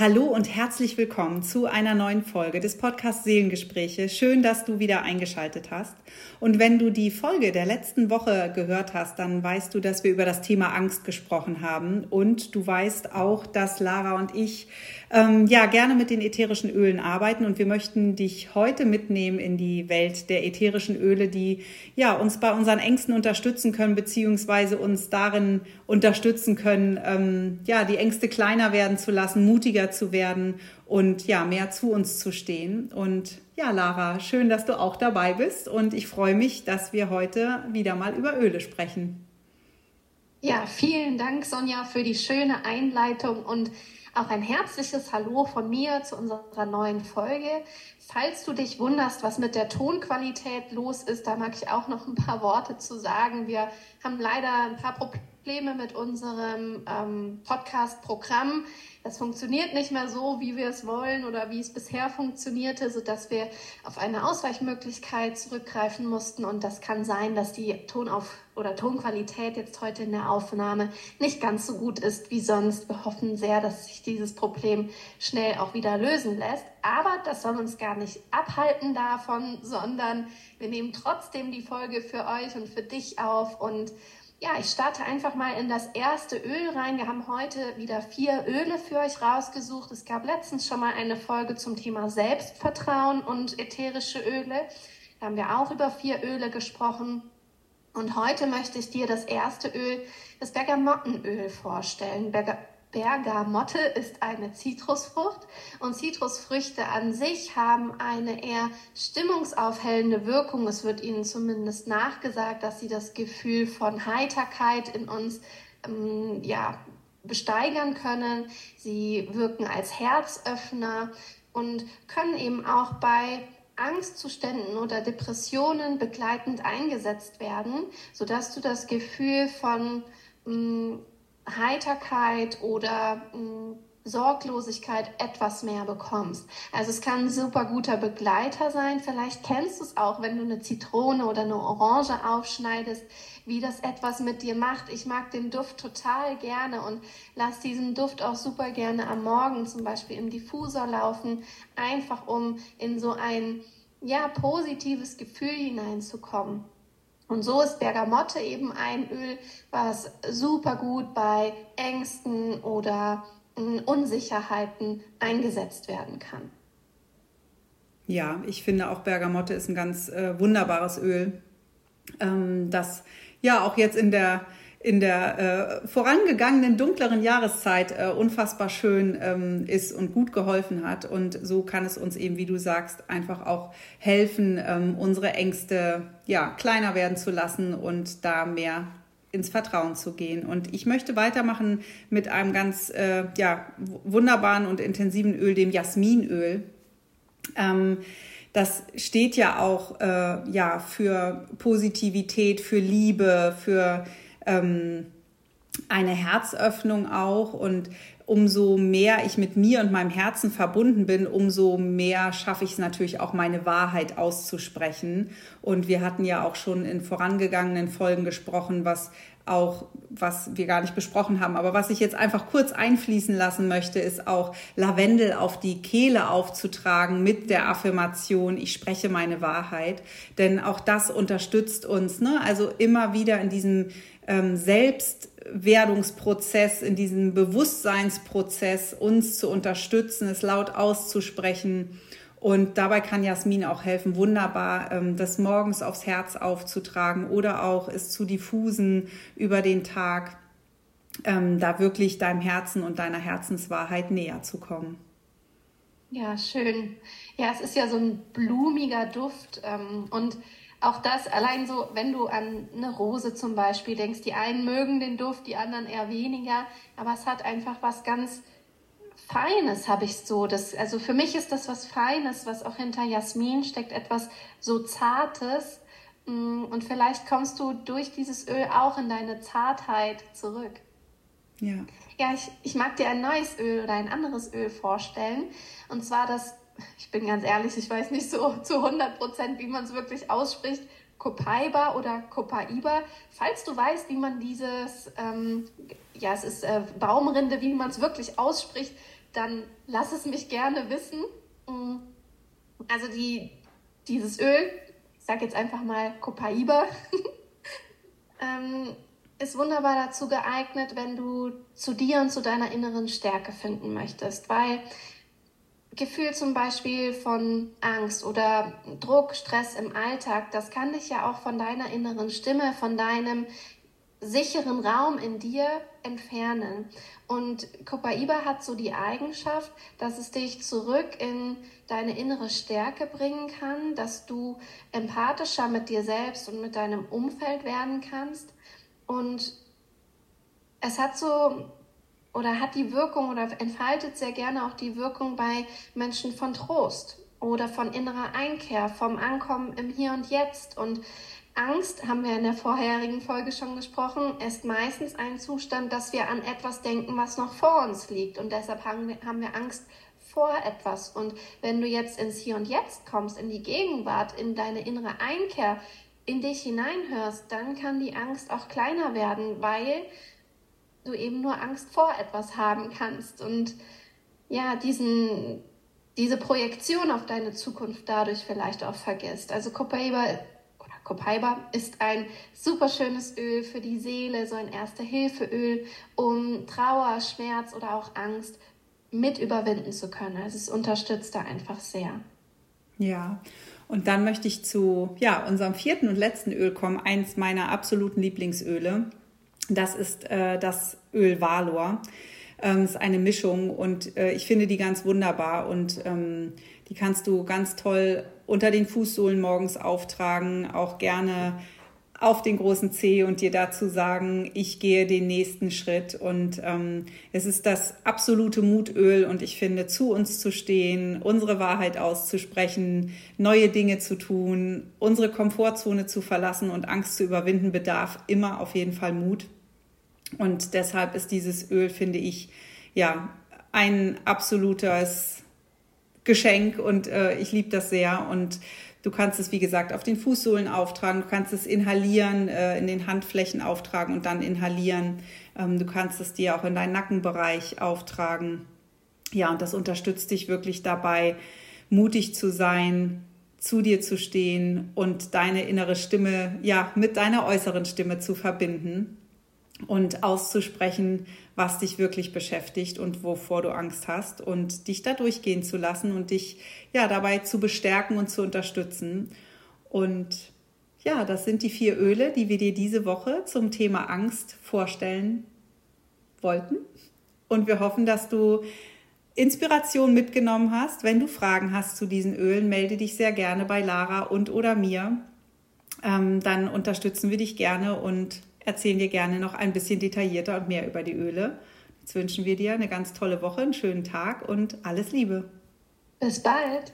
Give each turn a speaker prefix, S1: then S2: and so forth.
S1: Hallo und herzlich willkommen zu einer neuen Folge des Podcasts Seelengespräche. Schön, dass du wieder eingeschaltet hast. Und wenn du die Folge der letzten Woche gehört hast, dann weißt du, dass wir über das Thema Angst gesprochen haben. Und du weißt auch, dass Lara und ich ähm, ja gerne mit den ätherischen Ölen arbeiten. Und wir möchten dich heute mitnehmen in die Welt der ätherischen Öle, die ja uns bei unseren Ängsten unterstützen können, beziehungsweise uns darin unterstützen können, ähm, ja, die Ängste kleiner werden zu lassen, mutiger zu werden und ja, mehr zu uns zu stehen. Und ja, Lara, schön, dass du auch dabei bist und ich freue mich, dass wir heute wieder mal über Öle sprechen.
S2: Ja, vielen Dank, Sonja, für die schöne Einleitung und auch ein herzliches Hallo von mir zu unserer neuen Folge. Falls du dich wunderst, was mit der Tonqualität los ist, da mag ich auch noch ein paar Worte zu sagen. Wir haben leider ein paar Probleme mit unserem ähm, Podcast-Programm. Das funktioniert nicht mehr so, wie wir es wollen oder wie es bisher funktionierte, sodass wir auf eine Ausweichmöglichkeit zurückgreifen mussten. Und das kann sein, dass die Tonauf- oder Tonqualität jetzt heute in der Aufnahme nicht ganz so gut ist wie sonst. Wir hoffen sehr, dass sich dieses Problem schnell auch wieder lösen lässt. Aber das soll uns gar nicht abhalten davon, sondern wir nehmen trotzdem die Folge für euch und für dich auf und ja, ich starte einfach mal in das erste Öl rein. Wir haben heute wieder vier Öle für euch rausgesucht. Es gab letztens schon mal eine Folge zum Thema Selbstvertrauen und ätherische Öle. Da haben wir auch über vier Öle gesprochen. Und heute möchte ich dir das erste Öl, das Bergamottenöl vorstellen. Berga Bergamotte ist eine Zitrusfrucht und Zitrusfrüchte an sich haben eine eher stimmungsaufhellende Wirkung. Es wird ihnen zumindest nachgesagt, dass sie das Gefühl von Heiterkeit in uns ähm, ja, besteigern können. Sie wirken als Herzöffner und können eben auch bei Angstzuständen oder Depressionen begleitend eingesetzt werden, sodass du das Gefühl von ähm, Heiterkeit oder mh, hm, Sorglosigkeit etwas mehr bekommst. Also es kann ein super guter Begleiter sein. Vielleicht kennst du es auch, wenn du eine Zitrone oder eine Orange aufschneidest, wie das etwas mit dir macht. Ich mag den Duft total gerne und lass diesen Duft auch super gerne am Morgen zum Beispiel im Diffusor laufen, einfach um in so ein ja positives Gefühl hineinzukommen. Und so ist Bergamotte eben ein Öl, was super gut bei Ängsten oder hm, Unsicherheiten eingesetzt werden kann.
S1: Ja, ich finde auch Bergamotte ist ein ganz äh, wunderbares Öl, ähm, das ja auch jetzt in der in der äh, vorangegangenen dunkleren Jahreszeit äh, unfassbar schön ähm, ist und gut geholfen hat. Und so kann es uns eben, wie du sagst, einfach auch helfen, ähm, unsere Ängste ja kleiner werden zu lassen und da mehr ins Vertrauen zu gehen. Und ich möchte weitermachen mit einem ganz äh, ja, wunderbaren und intensiven Öl, dem Jasminöl. Ähm, das steht ja auch äh, ja, für Positivität, für Liebe, für ähm, eine Herzöffnung auch und umso mehr ich mit mir und meinem Herzen verbunden bin, umso mehr schaffe ich es natürlich auch, meine Wahrheit auszusprechen. Und wir hatten ja auch schon in vorangegangenen Folgen gesprochen, was auch, was wir gar nicht besprochen haben, aber was ich jetzt einfach kurz einfließen lassen möchte, ist auch Lavendel auf die Kehle aufzutragen mit der Affirmation, ich spreche meine Wahrheit. Denn auch das unterstützt uns, ne? Also immer wieder in diesem ähm, Selbstwerdungsprozess, in diesem Bewusstseinsprozess uns zu unterstützen, es laut auszusprechen. Und dabei kann Jasmin auch helfen, wunderbar ähm, das morgens aufs Herz aufzutragen oder auch es zu diffusen über den Tag, ähm, da wirklich deinem Herzen und deiner Herzenswahrheit näher zu kommen.
S2: Ja, schön. Ja, es ist ja so ein blumiger Duft ähm, und auch das allein so, wenn du an eine Rose zum Beispiel denkst, die einen mögen den Duft, die anderen eher weniger, aber es hat einfach was ganz Feines, habe ich so. Das, also für mich ist das was Feines, was auch hinter Jasmin steckt, etwas so Zartes. Mm, und vielleicht kommst du durch dieses Öl auch in deine Zartheit zurück. Ja. Ja, ich, ich mag dir ein neues Öl oder ein anderes Öl vorstellen. Und zwar das ich bin ganz ehrlich, ich weiß nicht so zu 100 Prozent, wie man es wirklich ausspricht, Copaiba oder Copaiba. Falls du weißt, wie man dieses, ähm, ja, es ist äh, Baumrinde, wie man es wirklich ausspricht, dann lass es mich gerne wissen. Mm. Also die, dieses Öl, ich sage jetzt einfach mal Copaiba, ähm, ist wunderbar dazu geeignet, wenn du zu dir und zu deiner inneren Stärke finden möchtest, weil Gefühl zum Beispiel von Angst oder Druck, Stress im Alltag, das kann dich ja auch von deiner inneren Stimme, von deinem sicheren Raum in dir entfernen. Und Copaiba hat so die Eigenschaft, dass es dich zurück in deine innere Stärke bringen kann, dass du empathischer mit dir selbst und mit deinem Umfeld werden kannst. Und es hat so oder hat die Wirkung oder entfaltet sehr gerne auch die Wirkung bei Menschen von Trost oder von innerer Einkehr, vom Ankommen im Hier und Jetzt. Und Angst, haben wir in der vorherigen Folge schon gesprochen, ist meistens ein Zustand, dass wir an etwas denken, was noch vor uns liegt. Und deshalb haben wir, haben wir Angst vor etwas. Und wenn du jetzt ins Hier und Jetzt kommst, in die Gegenwart, in deine innere Einkehr, in dich hineinhörst, dann kann die Angst auch kleiner werden, weil du eben nur Angst vor etwas haben kannst und ja, diesen, diese Projektion auf deine Zukunft dadurch vielleicht auch vergisst. Also Copaiba oder Copaiba ist ein super schönes Öl für die Seele, so ein Erste-Hilfe-Öl, um Trauer, Schmerz oder auch Angst mit überwinden zu können. Also es unterstützt da einfach sehr.
S1: Ja, und dann möchte ich zu ja, unserem vierten und letzten Öl kommen, eins meiner absoluten Lieblingsöle. Das ist äh, das Öl Valor. Ähm, ist eine Mischung und äh, ich finde die ganz wunderbar und ähm, die kannst du ganz toll unter den Fußsohlen morgens auftragen, auch gerne auf den großen C und dir dazu sagen, ich gehe den nächsten Schritt. Und ähm, es ist das absolute Mutöl und ich finde, zu uns zu stehen, unsere Wahrheit auszusprechen, neue Dinge zu tun, unsere Komfortzone zu verlassen und Angst zu überwinden, bedarf immer auf jeden Fall Mut. Und deshalb ist dieses Öl, finde ich, ja, ein absolutes Geschenk und äh, ich liebe das sehr. Und du kannst es, wie gesagt, auf den Fußsohlen auftragen, du kannst es inhalieren, äh, in den Handflächen auftragen und dann inhalieren. Ähm, du kannst es dir auch in deinen Nackenbereich auftragen. Ja, und das unterstützt dich wirklich dabei, mutig zu sein, zu dir zu stehen und deine innere Stimme, ja, mit deiner äußeren Stimme zu verbinden und auszusprechen, was dich wirklich beschäftigt und wovor du Angst hast und dich da durchgehen zu lassen und dich ja dabei zu bestärken und zu unterstützen. Und ja, das sind die vier Öle, die wir dir diese Woche zum Thema Angst vorstellen wollten. Und wir hoffen, dass du Inspiration mitgenommen hast. Wenn du Fragen hast zu diesen Ölen, melde dich sehr gerne bei Lara und oder mir. Ähm, dann unterstützen wir dich gerne und erzählen dir gerne noch ein bisschen detaillierter und mehr über die Öle. Jetzt wünschen wir dir eine ganz tolle Woche, einen schönen Tag und alles Liebe.
S2: Bis bald.